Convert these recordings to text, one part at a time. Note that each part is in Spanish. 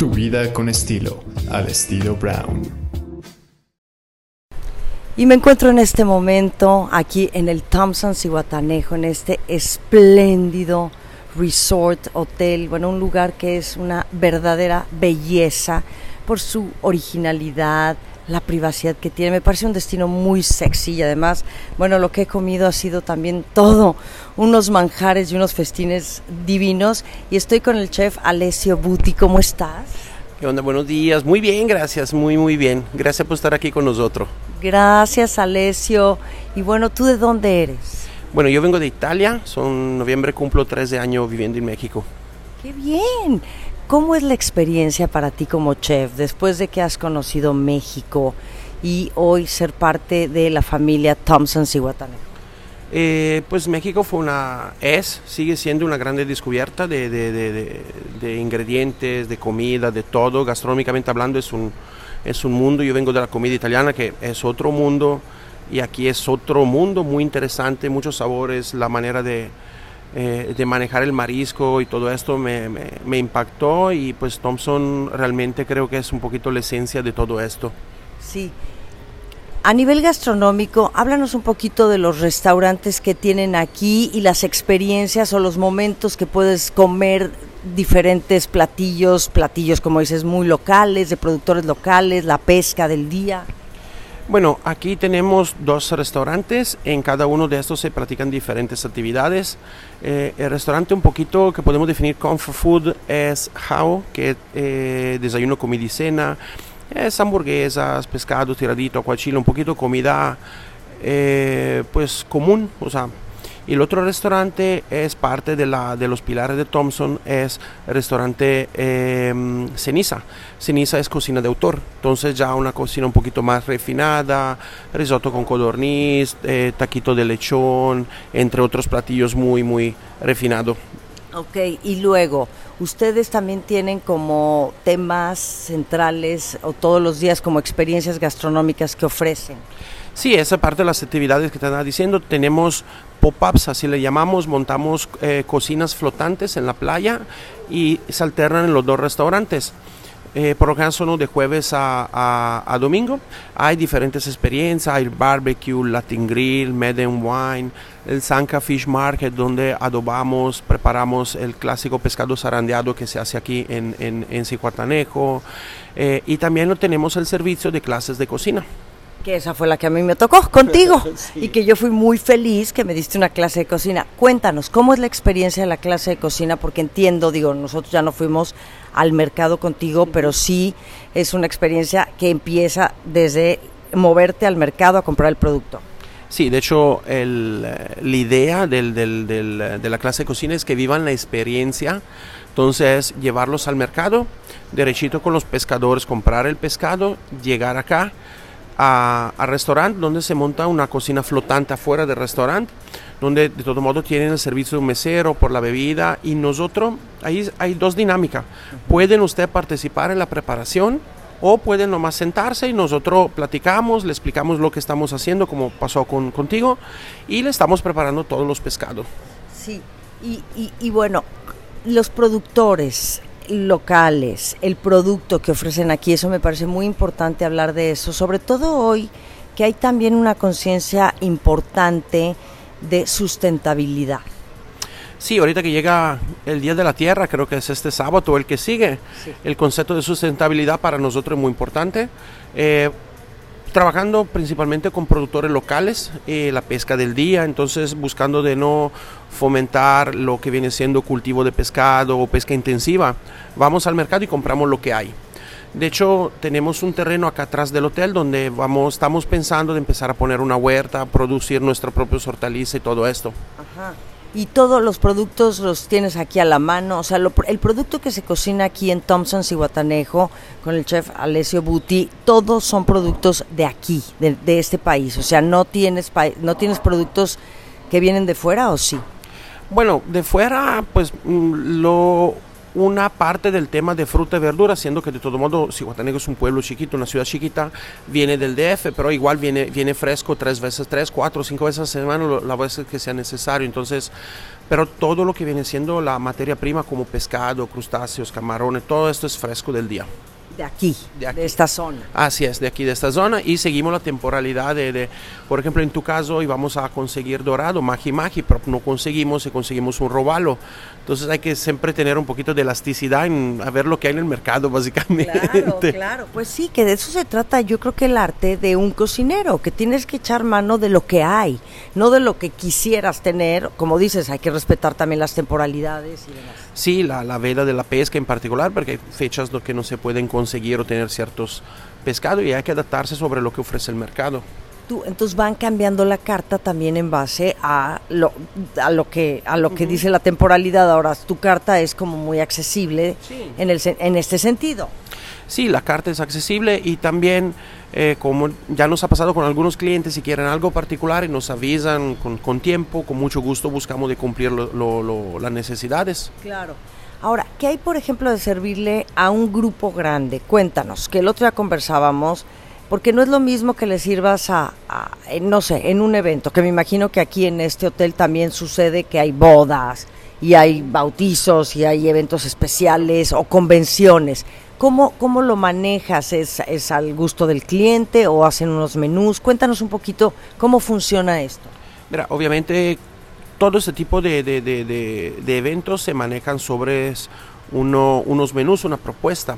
Tu vida con estilo, al estilo Brown. Y me encuentro en este momento aquí en el Thompson Cihuatanejo, en este espléndido resort, hotel, bueno, un lugar que es una verdadera belleza por su originalidad, la privacidad que tiene. Me parece un destino muy sexy y además, bueno, lo que he comido ha sido también todo, unos manjares y unos festines divinos. Y estoy con el chef Alessio Buti. ¿Cómo estás? ¿Qué onda? Buenos días. Muy bien, gracias. Muy, muy bien. Gracias por estar aquí con nosotros. Gracias, Alessio. Y bueno, ¿tú de dónde eres? Bueno, yo vengo de Italia. Son noviembre cumplo tres de año viviendo en México. ¡Qué bien! ¿Cómo es la experiencia para ti como chef después de que has conocido México y hoy ser parte de la familia Thompson Cihuatanejo? Eh, pues México fue una, es, sigue siendo una grande descubierta de, de, de, de, ingredientes, de comida, de todo. Gastronómicamente hablando es un, es un mundo. Yo vengo de la comida italiana que es otro mundo y aquí es otro mundo muy interesante, muchos sabores, la manera de, eh, de manejar el marisco y todo esto me, me, impactó y pues Thompson realmente creo que es un poquito la esencia de todo esto. Sí, a nivel gastronómico, háblanos un poquito de los restaurantes que tienen aquí y las experiencias o los momentos que puedes comer diferentes platillos, platillos como dices muy locales, de productores locales, la pesca del día. Bueno, aquí tenemos dos restaurantes, en cada uno de estos se practican diferentes actividades. Eh, el restaurante un poquito que podemos definir comfort food es How, que eh, desayuno, comida y cena es hamburguesas, pescado, tiradito, aguachile, un poquito comida eh, pues común, o sea, y el otro restaurante es parte de, la, de los pilares de Thompson, es el restaurante eh, Ceniza. Ceniza es cocina de autor, entonces ya una cocina un poquito más refinada, risotto con codorniz, eh, taquito de lechón, entre otros platillos muy, muy refinado. Ok, y luego, ustedes también tienen como temas centrales o todos los días como experiencias gastronómicas que ofrecen. Sí, esa parte de las actividades que te estaba diciendo, tenemos pop-ups, así le llamamos, montamos eh, cocinas flotantes en la playa y se alternan en los dos restaurantes. Eh, por lo general son de jueves a, a, domingo. Hay diferentes experiencias, hay barbecue, Latin Grill, Med and Wine, el Sanka Fish Market donde adobamos, preparamos el clásico pescado zarandeado que se hace aquí en, en. Eh, y también tenemos el servicio de clases de cocina que esa fue la que a mí me tocó contigo sí. y que yo fui muy feliz que me diste una clase de cocina. Cuéntanos, ¿cómo es la experiencia de la clase de cocina? Porque entiendo, digo, nosotros ya no fuimos al mercado contigo, pero sí es una experiencia que empieza desde moverte al mercado a comprar el producto. Sí, de hecho, el, la idea del, del, del, de la clase de cocina es que vivan la experiencia. Entonces, llevarlos al mercado, derechito con los pescadores, comprar el pescado, llegar acá, al restaurante donde se monta una cocina flotante afuera del restaurante, donde de todo modo tienen el servicio de un mesero por la bebida y nosotros, ahí hay dos dinámicas. Pueden usted participar en la preparación o pueden nomás sentarse y nosotros platicamos, le explicamos lo que estamos haciendo, como pasó con, contigo, y le estamos preparando todos los pescados. Sí, y, y, y bueno, los productores, locales, el producto que ofrecen aquí, eso me parece muy importante hablar de eso, sobre todo hoy que hay también una conciencia importante de sustentabilidad. Sí, ahorita que llega el Día de la Tierra, creo que es este sábado o el que sigue, sí. el concepto de sustentabilidad para nosotros es muy importante. Eh, trabajando principalmente con productores locales, eh, la pesca del día, entonces buscando de no fomentar lo que viene siendo cultivo de pescado o pesca intensiva. Vamos al mercado y compramos lo que hay. De hecho, tenemos un terreno acá atrás del hotel donde vamos, estamos pensando de empezar a poner una huerta, producir nuestro propio hortaliza y todo esto. Ajá y todos los productos los tienes aquí a la mano. O sea, lo, el producto que se cocina aquí en Thompson, Cihuatanejo, con el chef Alessio Buti, todos son productos de aquí, de, este país. O sea, no tienes, no tienes productos que vienen de fuera o sí. Bueno, de fuera, pues lo una parte del tema de fruta y verdura, siendo que de todo modo Cihuatanejo es un pueblo chiquito, una ciudad chiquita, viene del DF, pero igual viene, viene fresco tres veces, tres, cuatro, cinco veces a semana, la veces que sea necesario. Entonces, pero todo lo que viene siendo la materia prima como pescado, crustáceos, camarones, todo esto es fresco del día. De aquí, De aquí. de esta zona. Así es, de aquí, de esta zona, y seguimos la temporalidad de, de- por ejemplo, en tu caso íbamos a conseguir dorado, magi magi, pero no conseguimos y conseguimos un robalo. Entonces hay que siempre tener un poquito de elasticidad en a ver lo que hay en el mercado, básicamente. Claro, claro. Pues sí, que de eso se trata, yo creo que el arte de un cocinero, que tienes que echar mano de lo que hay, no de lo que quisieras tener. Como dices, hay que respetar también las temporalidades y demás. Sí, la, la veda de la pesca en particular, porque hay fechas que no se pueden conseguir o tener ciertos pescados y hay que adaptarse sobre lo que ofrece el mercado. Tú, entonces van cambiando la carta también en base a lo, a lo que a lo que dice la temporalidad. Ahora tu carta es como muy accesible Sí. en el en este sentido. Sí, la carta es accesible y también, eh, como ya nos ha pasado con algunos clientes, si quieren algo particular y nos avisan con, con tiempo, con mucho gusto buscamos de cumplir lo- lo- lo- las necesidades. Claro. Ahora, ¿qué hay, por ejemplo, de servirle a un grupo grande? Cuéntanos, que el otro día conversábamos, porque no es lo mismo que le sirvas a, a- no sé, en un evento, que me imagino que aquí en este hotel también sucede que hay bodas y hay bautizos y hay eventos especiales o convenciones. ¿Cómo, cómo lo manejas? ¿Es, ¿Es al gusto del cliente o hacen unos menús? Cuéntanos un poquito cómo funciona esto. Mira, obviamente todo este tipo de, de- de- de- eventos se manejan sobre uno- unos menús, una propuesta.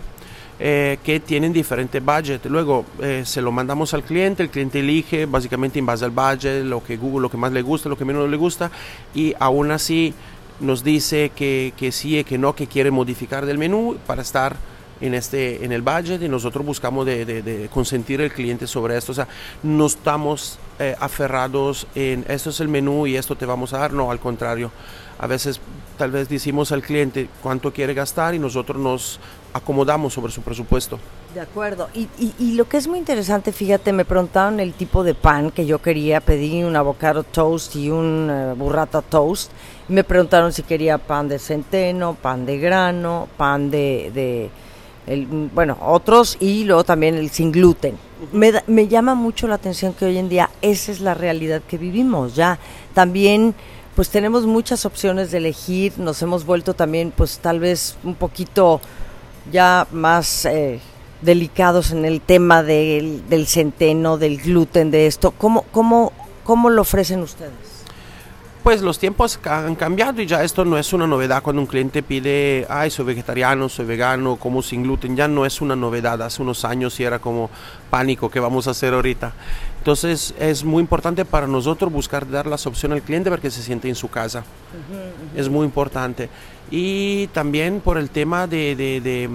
eh, que tienen diferente budget. Luego eh, se lo mandamos al cliente, el cliente elige básicamente en base al budget, lo que Google, lo que más le gusta, lo que menos le gusta, y aún así nos dice que, que sí que no, que quiere modificar del menú para estar en este en el budget y nosotros buscamos de, de- de consentir al cliente sobre esto o sea no estamos eh, aferrados en esto es el menú y esto te vamos a dar no al contrario a veces tal vez decimos al cliente cuánto quiere gastar y nosotros nos acomodamos sobre su presupuesto De acuerdo. Y, y, y lo que es muy interesante, fíjate, me preguntaron el tipo de pan que yo quería. Pedí un avocado toast y un eh, burrata toast. Me preguntaron si quería pan de centeno, pan de grano, pan de, de el- bueno, otros y luego también el sin gluten. Me, da- me llama mucho la atención que hoy en día esa es la realidad que vivimos. Ya también pues tenemos muchas opciones de elegir, nos hemos vuelto también pues tal vez un poquito ya más eh, delicados en el tema del, del centeno, del gluten, de esto. ¿Cómo, cómo, ¿Cómo lo ofrecen ustedes? Pues los tiempos han cambiado y ya esto no es una novedad cuando un cliente pide, ay, soy vegetariano, soy vegano, como sin gluten, ya no es una novedad. Hace unos años sí era como pánico, ¿qué vamos a hacer ahorita? Entonces es muy importante para nosotros buscar dar las opciones al cliente para que se siente en su casa. Es muy importante. Y también por el tema de, de- de,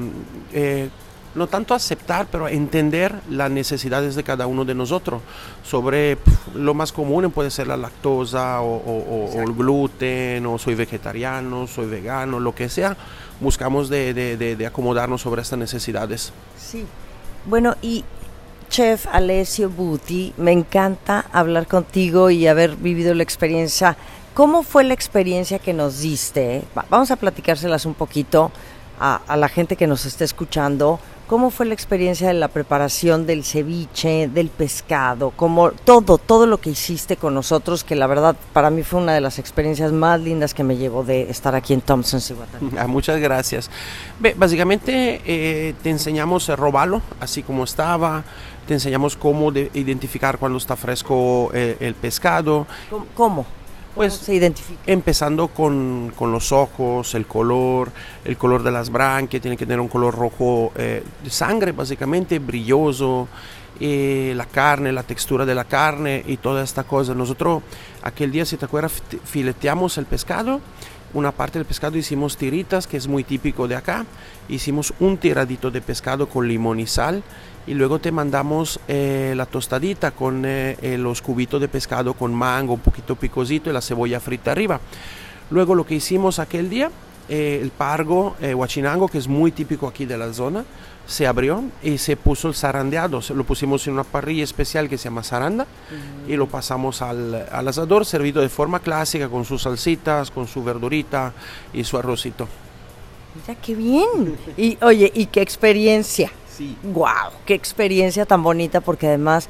eh, no tanto aceptar, pero entender las necesidades de cada uno de nosotros. Sobre lo más común puede ser la lactosa o, o- o- o el gluten, o soy vegetariano, soy vegano, lo que sea. Buscamos de, de- de- de acomodarnos sobre estas necesidades. Sí. Bueno, y Chef Alessio Buti, me encanta hablar contigo y haber vivido la experiencia. ¿Cómo fue la experiencia que nos diste? Va- Vamos a platicárselas un poquito a, a la gente que nos está escuchando. ¿Cómo fue la experiencia de la preparación del ceviche, del pescado? Como todo, todo lo que hiciste con nosotros, que la verdad para mí fue una de las experiencias más lindas que me llevó de estar aquí en Thompson, Cihuatán. Ah, muchas gracias. Ve, básicamente eh, te enseñamos a robarlo así como estaba, te enseñamos cómo de- identificar cuando está fresco eh, el pescado, ¿Cómo? Pues- ¿Cómo se identifica? empezando con, con los ojos, el color, el color de las branquias, tiene que tener un color rojo eh, de sangre básicamente, brilloso, eh, la carne, la textura de la carne y toda esta cosa. Nosotros aquel día, si te acuerdas, fi- fileteamos el pescado, una parte del pescado hicimos tiritas, que es muy típico de acá, hicimos un tiradito de pescado con limón y sal y luego te mandamos eh, la tostadita con eh, eh, los cubitos de pescado con mango, un poquito picosito y la cebolla frita arriba. Luego lo que hicimos aquel día, eh, el pargo eh, huachinango, que es muy típico aquí de la zona, se abrió y se puso el zarandeado. Se- Lo pusimos en una parrilla especial que se llama zaranda y lo pasamos al, al asador, servido de forma clásica con sus salsitas, con su verdurita y su arrocito. Mira qué bien. Y oye, y qué experiencia. Sí. Wow, qué experiencia tan bonita porque además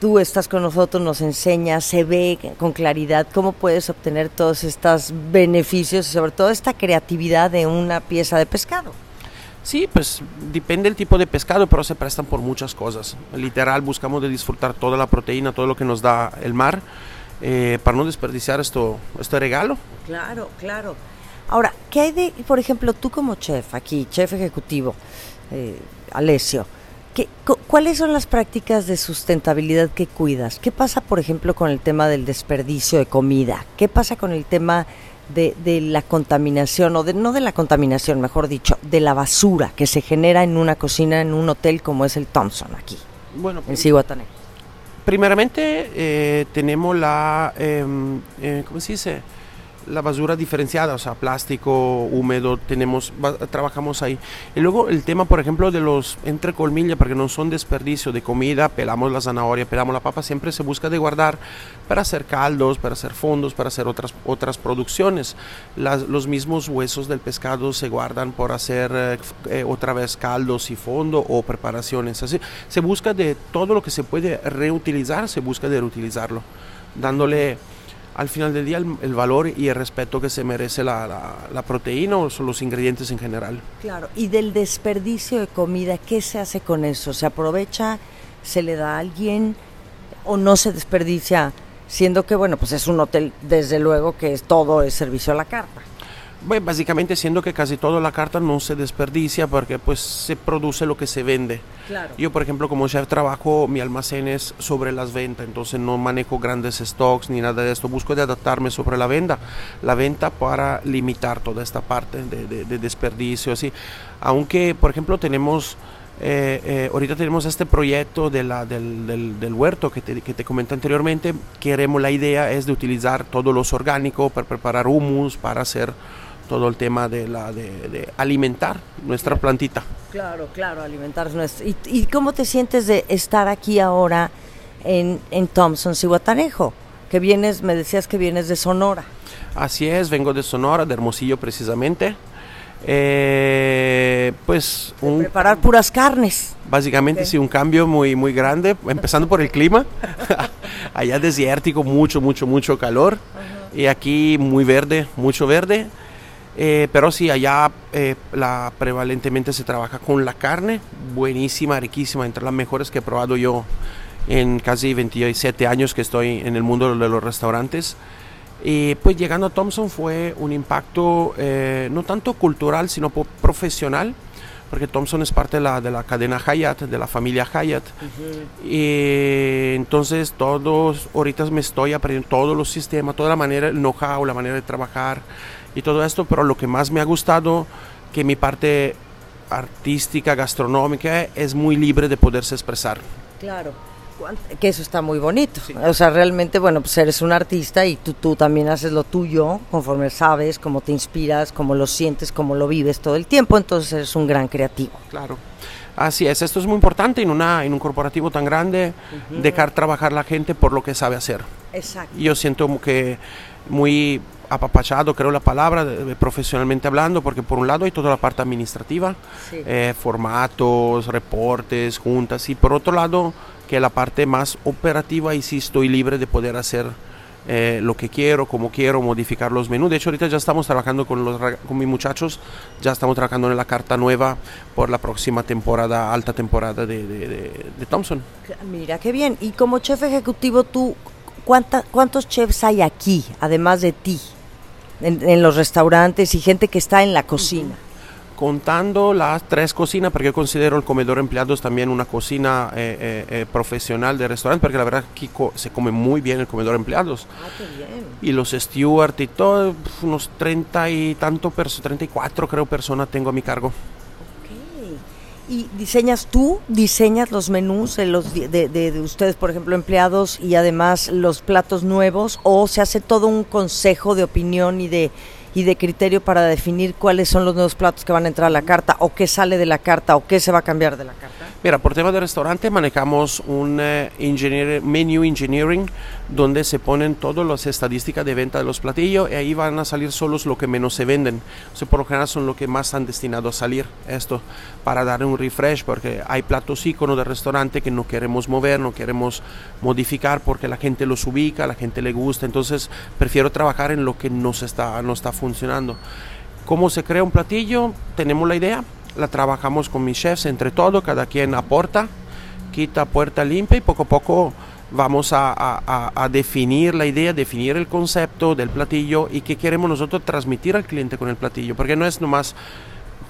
tú estás con nosotros, nos enseñas, se ve con claridad cómo puedes obtener todos estos beneficios y sobre todo esta creatividad de una pieza de pescado. Sí, pues depende del tipo de pescado, pero se prestan por muchas cosas. Literal, buscamos de disfrutar toda la proteína, todo lo que nos da el mar, eh, para no desperdiciar esto, este regalo. Claro, claro. Ahora, ¿qué hay de, por ejemplo, tú como chef aquí, chef ejecutivo, eh, Alessio, ¿qué, ¿cuáles son las prácticas de sustentabilidad que cuidas? ¿Qué pasa, por ejemplo, con el tema del desperdicio de comida? ¿Qué pasa con el tema de, la contaminación, o de, no de la contaminación, mejor dicho, de la basura que se genera en una cocina, en un hotel como es el Thompson aquí, bueno, en Cihuatané? Primeramente eh, tenemos la, em, eh, ¿cómo se dice? La basura diferenciada, o sea, plástico, húmedo, tenemos, trabajamos ahí. Y luego el tema, por ejemplo, de los entre colmillas, porque no son desperdicio de comida, pelamos la zanahoria, pelamos la papa, siempre se busca de guardar para hacer caldos, para hacer fondos, para hacer otras, otras producciones. los mismos huesos del pescado se guardan por hacer eh, eh, otra vez caldos y fondo o preparaciones. Así, se busca de todo lo que se puede reutilizar, se busca de reutilizarlo, dándole al final del día el, valor y el respeto que se merece la, la, proteína o los ingredientes en general. Claro, y del desperdicio de comida, ¿qué se hace con eso? ¿Se aprovecha? ¿Se le da a alguien? ¿O no se desperdicia? Siendo que, bueno, pues es un hotel, desde luego que es todo es servicio a la carta. Bueno, básicamente siendo que casi toda la carta no se desperdicia porque pues se produce lo que se vende. Yo, por ejemplo, como chef trabajo, mi almacén es sobre las ventas, entonces no manejo grandes stocks ni nada de esto. Busco de adaptarme sobre la venta, la venta para limitar toda esta parte de, desperdicio, así. Aunque, por ejemplo, tenemos... Eh, eh, ahorita tenemos este proyecto de la, del, del, huerto que te, que te, comenté anteriormente. Queremos, la idea es de utilizar todos los orgánicos para preparar humus, para hacer todo el tema de, la, de, alimentar nuestra plantita. Claro, claro, alimentar nuestra. ¿Y, ¿Y, cómo te sientes de estar aquí ahora en, en Thompson, Cihuatanejo? Que vienes, me decías que vienes de Sonora. Así es, vengo de Sonora, de Hermosillo precisamente. Eh, pues un, preparar puras carnes. Básicamente sí, un cambio muy muy grande, empezando por el clima. Allá desértico, mucho mucho mucho calor y aquí muy verde, mucho verde. Eh, pero sí, allá eh, la, prevalentemente se trabaja con la carne, buenísima, riquísima, entre las mejores que he probado yo en casi 27 años que estoy en el mundo de los restaurantes. Y pues llegando a Thompson fue un impacto eh, no tanto cultural, sino profesional, porque Thompson es parte de la, de la cadena Hyatt, de la familia Hyatt. Y entonces todos, ahorita me estoy aprendiendo todos los sistemas, toda la manera, el know-how, la manera de trabajar y todo esto, pero lo que más me ha gustado, que mi parte artística, gastronómica, es muy libre de poderse expresar. Claro, que eso está muy bonito. O sea, realmente, bueno, pues eres un artista y tú, tú también haces lo tuyo conforme sabes, cómo te inspiras, cómo lo sientes, cómo lo vives todo el tiempo, entonces eres un gran creativo. Claro. Así es, esto es muy importante en, una, en un corporativo tan grande, dejar trabajar la gente por lo que sabe hacer. Exacto. Yo siento que muy apapachado, creo la palabra, profesionalmente hablando, porque por un lado hay toda la parte administrativa, eh, formatos, reportes, juntas, y por otro lado que la parte más operativa y sí estoy libre de poder hacer eh, lo que quiero, como quiero, modificar los menús. De hecho, ahorita ya estamos trabajando con, los, con mis muchachos, ya estamos trabajando en la carta nueva por la próxima temporada, alta temporada de, de Thompson. Mira, qué bien. Y como chef ejecutivo, tú, ¿cuántos chefs hay aquí, además de ti? En, los restaurantes y gente que está en la cocina. Contando las tres cocinas, porque yo considero el comedor empleados también una cocina eh, eh, eh, profesional de restaurante, porque la verdad aquí se come muy bien el comedor empleados. Ah, qué bien. Y los stewards y todo, unos treinta y tanto, treinta y cuatro creo personas tengo a mi cargo. ¿Y diseñas tú, diseñas los menús de, los, de, de, ustedes, por ejemplo, empleados y además los platos nuevos o se hace todo un consejo de opinión y de, y de criterio para definir cuáles son los nuevos platos que van a entrar a la carta o qué sale de la carta o qué se va a cambiar de la carta? Mira, por tema de restaurante manejamos un eh, menu engineering donde se ponen todas las estadísticas de venta de los platillos y ahí van a salir solos lo que menos se venden. O por lo general son lo que más están destinados a salir esto para dar un refresh porque hay platos íconos de restaurante que no queremos mover, no queremos modificar porque la gente los ubica, la gente le gusta. Entonces prefiero trabajar en lo que no, está, no está funcionando. ¿Cómo se crea un platillo? Tenemos la idea, la trabajamos con mis chefs entre todo, cada quien aporta, quita puerta limpia y poco a poco vamos a, definir la idea, definir el concepto del platillo y qué queremos nosotros transmitir al cliente con el platillo, porque no es nomás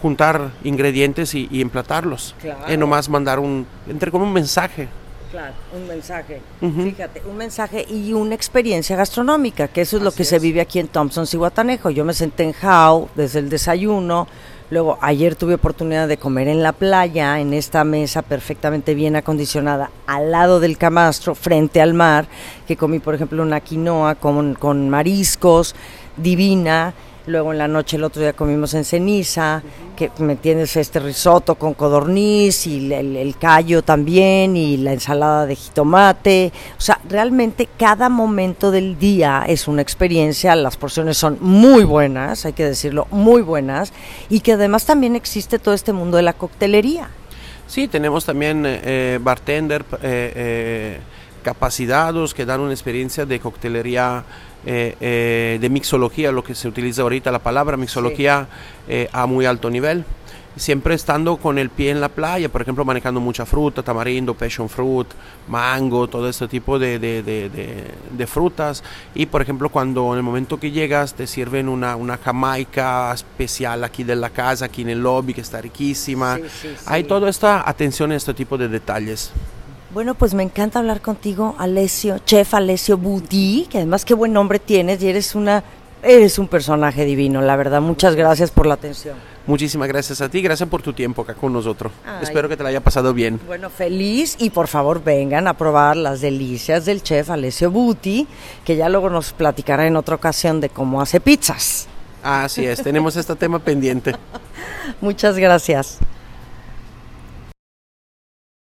juntar ingredientes y, emplatarlos, es nomás mandar un, entre como un mensaje. Claro, un mensaje. Fíjate, un mensaje y una experiencia gastronómica, que eso es lo que se vive aquí en Thompson, Cihuatanejo. Yo me senté en How desde el desayuno, Luego, ayer tuve oportunidad de comer en la playa, en esta mesa perfectamente bien acondicionada, al lado del camastro, frente al mar, que comí, por ejemplo, una quinoa con, con mariscos, divina, Luego en la noche el otro día comimos en ceniza, que me tienes este risotto con codorniz y el, callo también y la ensalada de jitomate. O sea, realmente cada momento del día es una experiencia, las porciones son muy buenas, hay que decirlo, muy buenas, y que además también existe todo este mundo de la coctelería. Sí, tenemos también eh, eh bartender eh, capacitados que dan una experiencia de coctelería eh, eh, de mixología, lo que se utiliza ahorita la palabra mixología eh, a muy alto nivel. Siempre estando con el pie en la playa, por ejemplo, manejando mucha fruta, tamarindo, passion fruit, mango, todo este tipo de, de, frutas. Y por ejemplo, cuando en el momento que llegas te sirven una, una jamaica especial aquí de la casa, aquí en el lobby, que está riquísima. Hay toda esta atención a este tipo de detalles. Bueno, pues me encanta hablar contigo, Alessio, chef Alessio Budi, que además qué buen nombre tienes y eres una eres un personaje divino, la verdad. Muchas gracias por la atención. Muchísimas gracias a ti, gracias por tu tiempo acá con nosotros. Espero que te la haya pasado bien. Bueno, feliz y por favor vengan a probar las delicias del chef Alessio Buti, que ya luego nos platicará en otra ocasión de cómo hace pizzas. Así es, tenemos este tema pendiente. Muchas gracias.